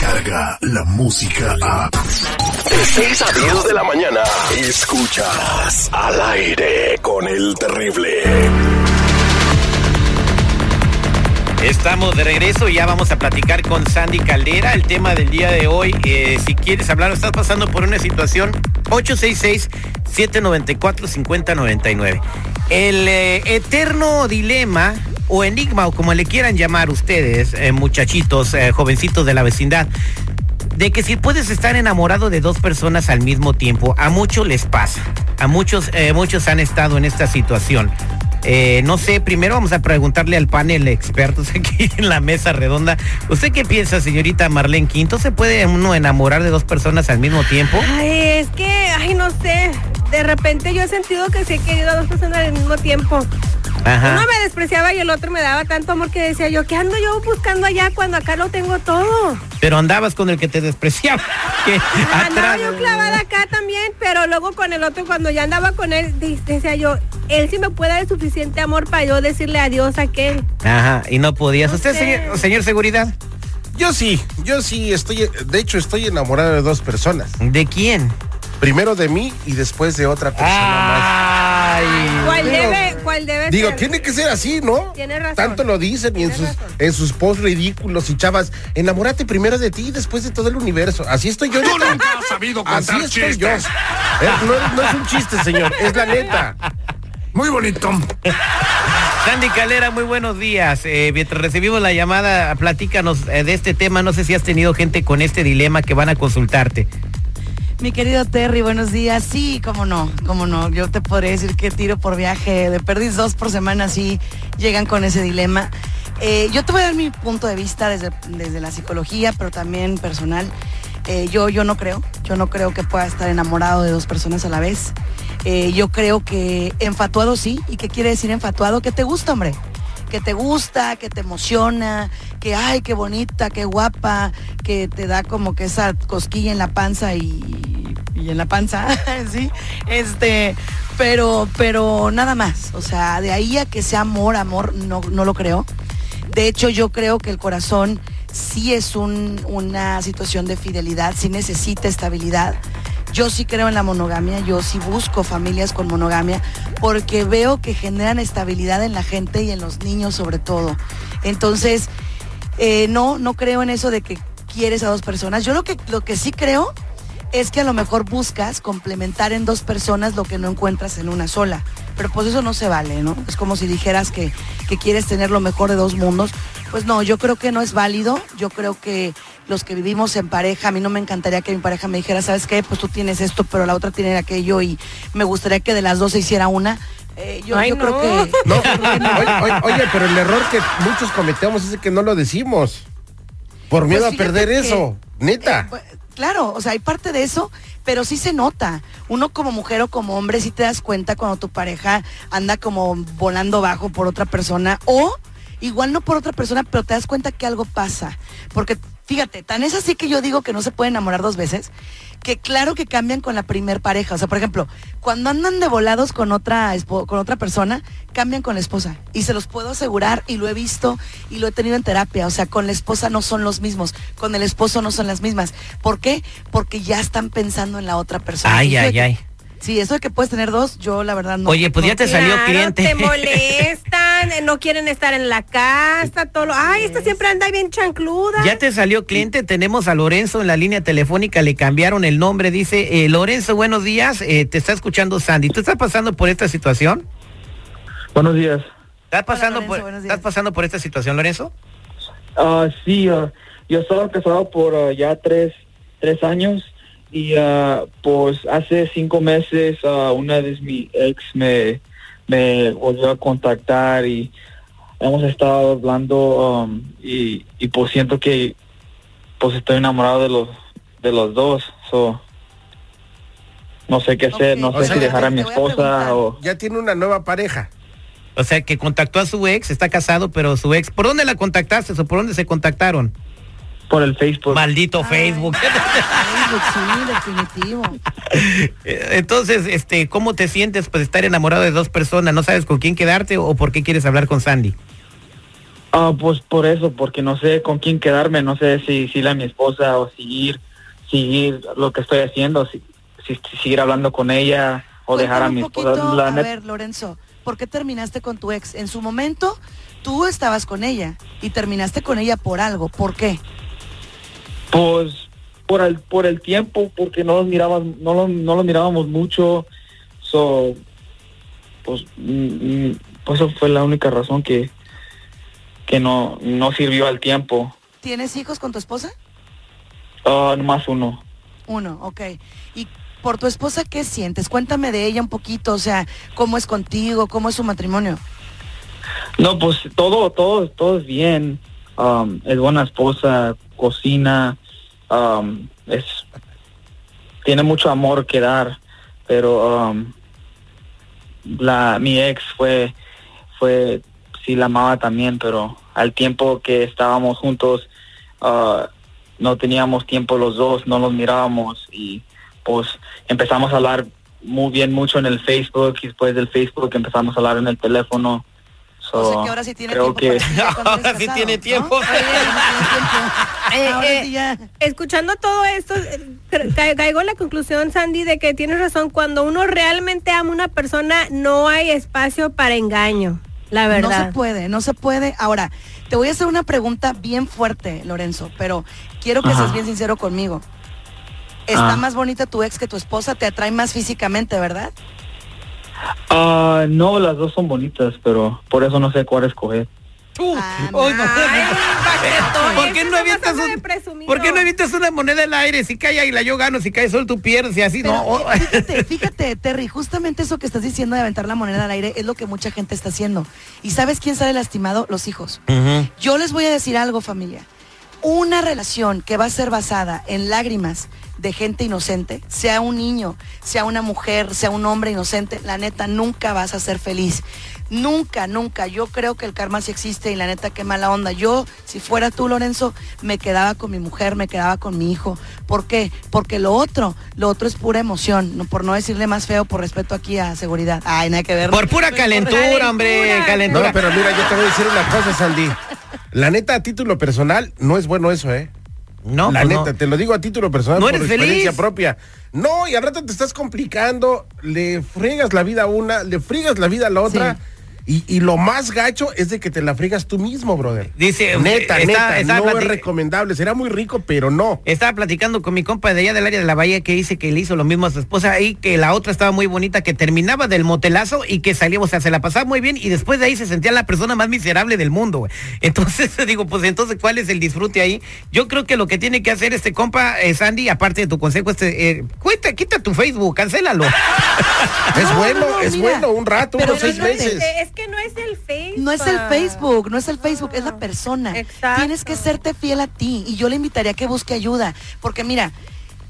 llega la música a... De 6 a 10 de la mañana, escuchas al aire con el terrible. Estamos de regreso y ya vamos a platicar con Sandy Caldera. El tema del día de hoy, eh, si quieres hablar o estás pasando por una situación, 866-794-5099. El eh, eterno dilema o enigma o como le quieran llamar ustedes, eh, muchachitos, eh, jovencitos de la vecindad, de que si puedes estar enamorado de dos personas al mismo tiempo, a muchos les pasa, a muchos, eh, muchos han estado en esta situación. No sé, primero vamos a preguntarle al panel de expertos aquí en la mesa redonda. ¿Usted qué piensa, señorita Marlene Quinto? ¿Se puede uno enamorar de dos personas al mismo tiempo? Ay, es que, ay, no sé. De repente yo he sentido que sí he querido a dos personas al mismo tiempo. Ajá. Uno me despreciaba y el otro me daba tanto amor que decía yo, ¿qué ando yo buscando allá cuando acá lo tengo todo? Pero andabas con el que te despreciaba. que Andaba atrás- yo clavada acá también, pero luego con el otro, cuando ya andaba con él, de- decía yo, él sí me puede dar suficiente amor para yo decirle adiós a aquel. Ajá, y no podías. No ¿Usted, señor, señor seguridad? Yo sí, yo sí estoy, de hecho estoy enamorado de dos personas. ¿De quién? Primero de mí y después de otra persona Ay. ¿Cuál Digo- debe, debe. Digo, ser? tiene que ser así, ¿no? Tienes razón. Tanto lo dicen y en sus, razón. en sus posts ridículos y chavas, enamórate primero de ti y después de todo el universo. Así estoy yo. Tú nunca has sabido Así estoy yo. chistes. Eh, no, es- no es un chiste, señor, es la neta. Muy bonito. Sandy Calera, muy buenos días. Eh, mientras recibimos la llamada, platícanos eh, de este tema. No sé si has tenido gente con este dilema que van a consultarte. Mi querido Terry, buenos días. Sí, cómo no, cómo no. Yo te podría decir que tiro por viaje de perdis dos por semana, sí llegan con ese dilema. Eh, yo te voy a dar mi punto de vista desde, desde la psicología, pero también personal. Eh, yo, yo no creo, yo no creo que pueda estar enamorado de dos personas a la vez. Eh, yo creo que enfatuado sí. ¿Y qué quiere decir enfatuado? Que te gusta, hombre que te gusta, que te emociona, que ay, qué bonita, qué guapa, que te da como que esa cosquilla en la panza y, en la panza, sí, este, pero, pero nada más, o sea, de ahí a que sea amor, amor, no, no lo creo. De hecho, yo creo que el corazón sí es un- una situación de fidelidad, sí necesita estabilidad. Yo sí creo en la monogamia, yo sí busco familias con monogamia, porque veo que generan estabilidad en la gente y en los niños sobre todo. Entonces, eh, no, no creo en eso de que quieres a dos personas. Yo lo que, lo que sí creo es que a lo mejor buscas complementar en dos personas lo que no encuentras en una sola. Pero pues eso no se vale, ¿no? Es como si dijeras que, que quieres tener lo mejor de dos mundos. Pues no, yo creo que no es válido. Yo creo que los que vivimos en pareja, a mí no me encantaría que mi pareja me dijera, ¿sabes qué? Pues tú tienes esto, pero la otra tiene aquello y me gustaría que de las dos se hiciera una. Eh, yo Ay, yo no. creo que... No, oye, oye, oye, pero el error que muchos cometemos es que no lo decimos. Por miedo Pues a perder que, eso, neta. eh, pues, claro, o sea, hay parte de eso, pero sí se nota. Uno como mujer o como hombre sí te das cuenta cuando tu pareja anda como volando bajo por otra persona o igual no por otra persona, pero te das cuenta que algo pasa. Porque fíjate, tan es así que yo digo que no se puede enamorar dos veces, que claro que cambian con la primer pareja. O sea, por ejemplo, cuando andan de volados con otra, con otra persona, cambian con la esposa. Y se los puedo asegurar, y lo he visto, y lo he tenido en terapia. O sea, con la esposa no son los mismos, con el esposo no son las mismas. ¿Por qué? Porque ya están pensando en la otra persona. Ay, ay, ay. Sí, eso de que puedes tener dos, yo la verdad no. Oye, pues ya te salió Claro, cliente. te molestan, eh, no quieren estar en la casa, todo lo... Ay, esta siempre anda bien chancluda. Ya te salió cliente, tenemos a Lorenzo en la línea telefónica, le cambiaron el nombre, dice, eh, Lorenzo, buenos días, eh, te está escuchando Sandy, ¿tú estás pasando por esta situación? Buenos días. ¿Estás pasando, Lorenzo, por. ¿Estás pasando por esta situación, Lorenzo? Ah, sí, ah, yo estaba casado por ah, ya tres, tres años y ah, pues hace cinco meses una de mis ex me, me volvió a contactar y hemos estado hablando um, y, y pues siento que pues estoy enamorado de los de los dos. So, no sé qué hacer, no o sé sea, si dejar a mi a esposa o... Ya tiene una nueva pareja. O sea, que contactó a su ex, está casado, pero su ex, ¿por dónde la contactaste o por dónde se contactaron? Por el Facebook. Maldito Ay. Facebook. Facebook, sí, definitivo. Eh, Entonces, este, ¿cómo te sientes pues estar enamorado de dos personas? ¿No sabes con quién quedarte o por qué quieres hablar con Sandy? Ah, pues por eso, porque no sé con quién quedarme, no sé si si a mi esposa o seguir, seguir lo que estoy haciendo, si, seguir hablando con ella o dejar a mi esposa. La a net- ver, Lorenzo, ¿por qué terminaste con tu ex? En su momento, tú estabas con ella y terminaste con ella por algo. ¿Por qué? Pues por el por el tiempo, porque no los mirábamos, no los, no los mirábamos mucho, so, pues, mm, mm, pues eso fue la única razón que que no no sirvió al tiempo. ¿Tienes hijos con tu esposa? Ah, nomás uno. Uno, ok. ¿Y por tu esposa qué sientes? Cuéntame de ella un poquito, o sea, cómo es contigo, cómo es su matrimonio. No, pues todo, todo, todo es bien. Um, es buena esposa, cocina, um, es tiene mucho amor que dar, pero um, la mi ex fue fue sí la amaba también, pero al tiempo que estábamos juntos ah, no teníamos tiempo los dos, no nos mirábamos y pues empezamos a hablar muy bien mucho en el Facebook y después del Facebook empezamos a hablar en el teléfono. O sea So, que ahora sí tiene creo tiempo que Ahora sí tiene tiempo. Eh, eh. Escuchando todo esto, eh, caigo en la conclusión, Sandy, de que tienes razón. Cuando uno realmente ama a una persona, no hay espacio para engaño. La No se verdad. puede, no se puede. Ahora, te voy a hacer una pregunta bien fuerte, Lorenzo, pero quiero que Ajá. seas bien sincero conmigo. ¿Está Ah. más bonita tu ex que tu esposa? ¿Te atrae más físicamente, verdad? Ah, no, las dos son bonitas, pero por eso no sé cuál escoger. Uh, Ah, no. Ay, ¿Por qué no es avientas bastante un- presumido. ¿Por qué no evitas una moneda al aire? Si cae águila yo gano, si cae sol tú pierdes y así Pero, no. oh. fíjate, fíjate, Terry, justamente eso que estás diciendo de aventar la moneda al aire es lo que mucha gente está haciendo. ¿Y sabes quién sale lastimado? Los hijos. Yo les voy a decir algo, familia. Una relación que va a ser basada en lágrimas de gente inocente, sea un niño, sea una mujer, sea un hombre inocente, la neta nunca vas a ser feliz. Nunca, nunca. Yo creo que el karma sí existe y la neta qué mala onda. Yo, si fuera tú, Lorenzo, me quedaba con mi mujer, me quedaba con mi hijo. ¿Por qué? Porque lo otro, lo otro es pura emoción, no, por no decirle más feo por respeto aquí a seguridad. Ay, nada que ver. Por pura calentura, hombre, calentura. calentura. No, pero mira, yo te voy a decir una cosa, Sandy. La neta, a título personal, no es bueno eso, ¿eh? No, la pues neta, no. te lo digo a título personal No por eres experiencia feliz. propia. No, y al rato te estás complicando, le friegas la vida a una, le friegas la vida a la otra. Y, y lo más gacho es de que te la friegas tú mismo, brother. Dice, neta, está- neta, está no es recomendable. Será muy rico, pero no. Estaba platicando con mi compa de allá del área de la bahía que dice que le hizo lo mismo a su esposa y que la otra estaba muy bonita, que terminaba del motelazo y que salía, o sea, se la pasaba muy bien y después de ahí se sentía la persona más miserable del mundo, güey. Entonces digo, pues entonces, ¿cuál es el disfrute ahí? Yo creo que lo que tiene que hacer este compa, eh, Sandy, aparte de tu consejo, este, eh, cuenta, quita tu Facebook, cancélalo. Es No, bueno, no, no, es mira. bueno, un rato, unos seis meses. Es que no es el Facebook. No es el Facebook, no es el Facebook, es la persona. Exacto. Tienes que serte fiel a ti y yo le invitaría a que busque ayuda, porque mira,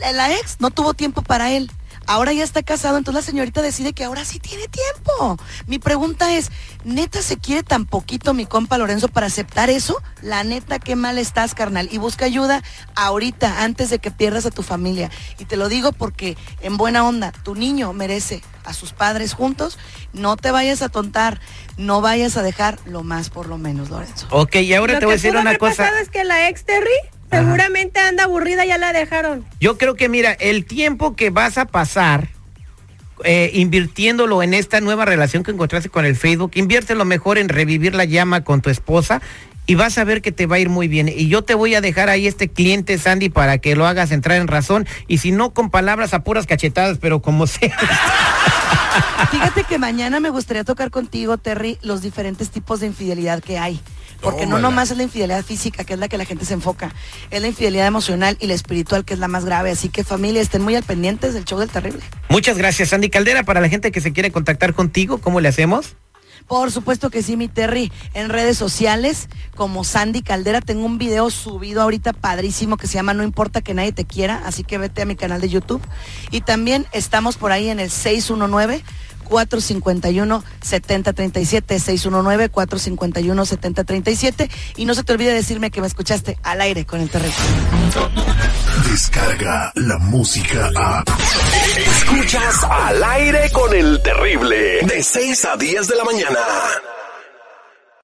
la, la ex no tuvo tiempo para él. Ahora ya está casado, entonces la señorita decide que ahora sí tiene tiempo. Mi pregunta es, ¿neta se quiere tan poquito mi compa Lorenzo para aceptar eso? La neta, qué mal estás, carnal. Y busca ayuda ahorita, antes de que pierdas a tu familia. Y te lo digo porque, en buena onda, tu niño merece a sus padres juntos. No te vayas a tontar, no vayas a dejar lo más por lo menos, Lorenzo. Ok, y ahora Lo te voy a decir una cosa. pasado es que la ex Terry seguramente anda aburrida, ya la dejaron. Yo creo que, mira, el tiempo que vas a pasar eh, invirtiéndolo en esta nueva relación que encontraste con el Facebook, inviértelo mejor en revivir la llama con tu esposa y vas a ver que te va a ir muy bien. Y yo te voy a dejar ahí este cliente, Sandy, para que lo hagas entrar en razón. Y si no, con palabras a puras cachetadas, pero como sea. Fíjate que mañana me gustaría tocar contigo, Terry, los diferentes tipos de infidelidad que hay. Porque no nomás es la infidelidad física, que es la que la gente se enfoca, es la infidelidad emocional y la espiritual, que es la más grave. Así que familia, estén muy al pendientes del show del terrible. Muchas gracias, Sandy Caldera. Para la gente que se quiere contactar contigo, ¿cómo le hacemos? Por supuesto que sí, mi Terry, en redes sociales como Sandy Caldera. Tengo un video subido ahorita padrísimo que se llama No importa que nadie te quiera, así que vete a mi canal de YouTube. Y también estamos por ahí en el 619. 451-7037, 619-451-7037. Y no se te olvide decirme que me escuchaste al aire con el terrible. Descarga la música a. Escuchas al aire con el terrible. De 6 a 10 de la mañana.